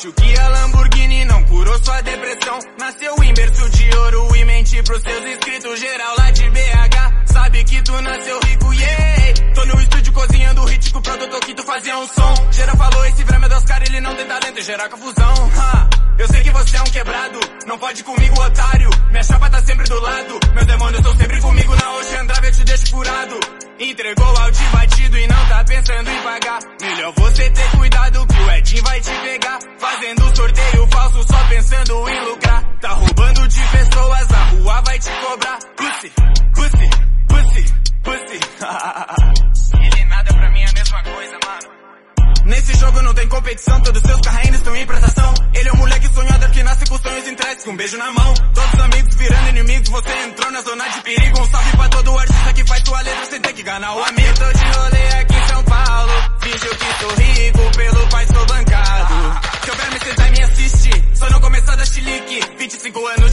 Acho que a Lamborghini não curou sua depressão. Nasceu em berço de ouro e mente pros seus inscritos. Geral lá de BH, sabe que tu nasceu rico, yeah. Tô no estúdio cozinhando hit com o produtor que tu fazia um som. Geral falou, esse vrame é dos caras, ele não tem talento gerar confusão. Ha. Eu sei que você é um quebrado, não pode comigo, otário. Minha chapa tá sempre do lado, meus demônios estão sempre comigo na Ocean Drive, eu te deixo furado. Entregou áudio batido e não tá pensando em pagar. Melhor você ter cuidado que o competição, todos seus carrinhos estão em prestação. Ele é um moleque sonhador que nasce com sonhos entregues, com um beijo na mão. Todos os amigos virando inimigos, você entrou na zona de perigo. Um salve pra todo artista que faz sua letra sem ter que ganhar o amigo. Tô de rolê aqui em São Paulo, fingiu que sou rico, pelo pai sou bancado. Se houver me sentar e me assiste, só não começar da chilique, 25 anos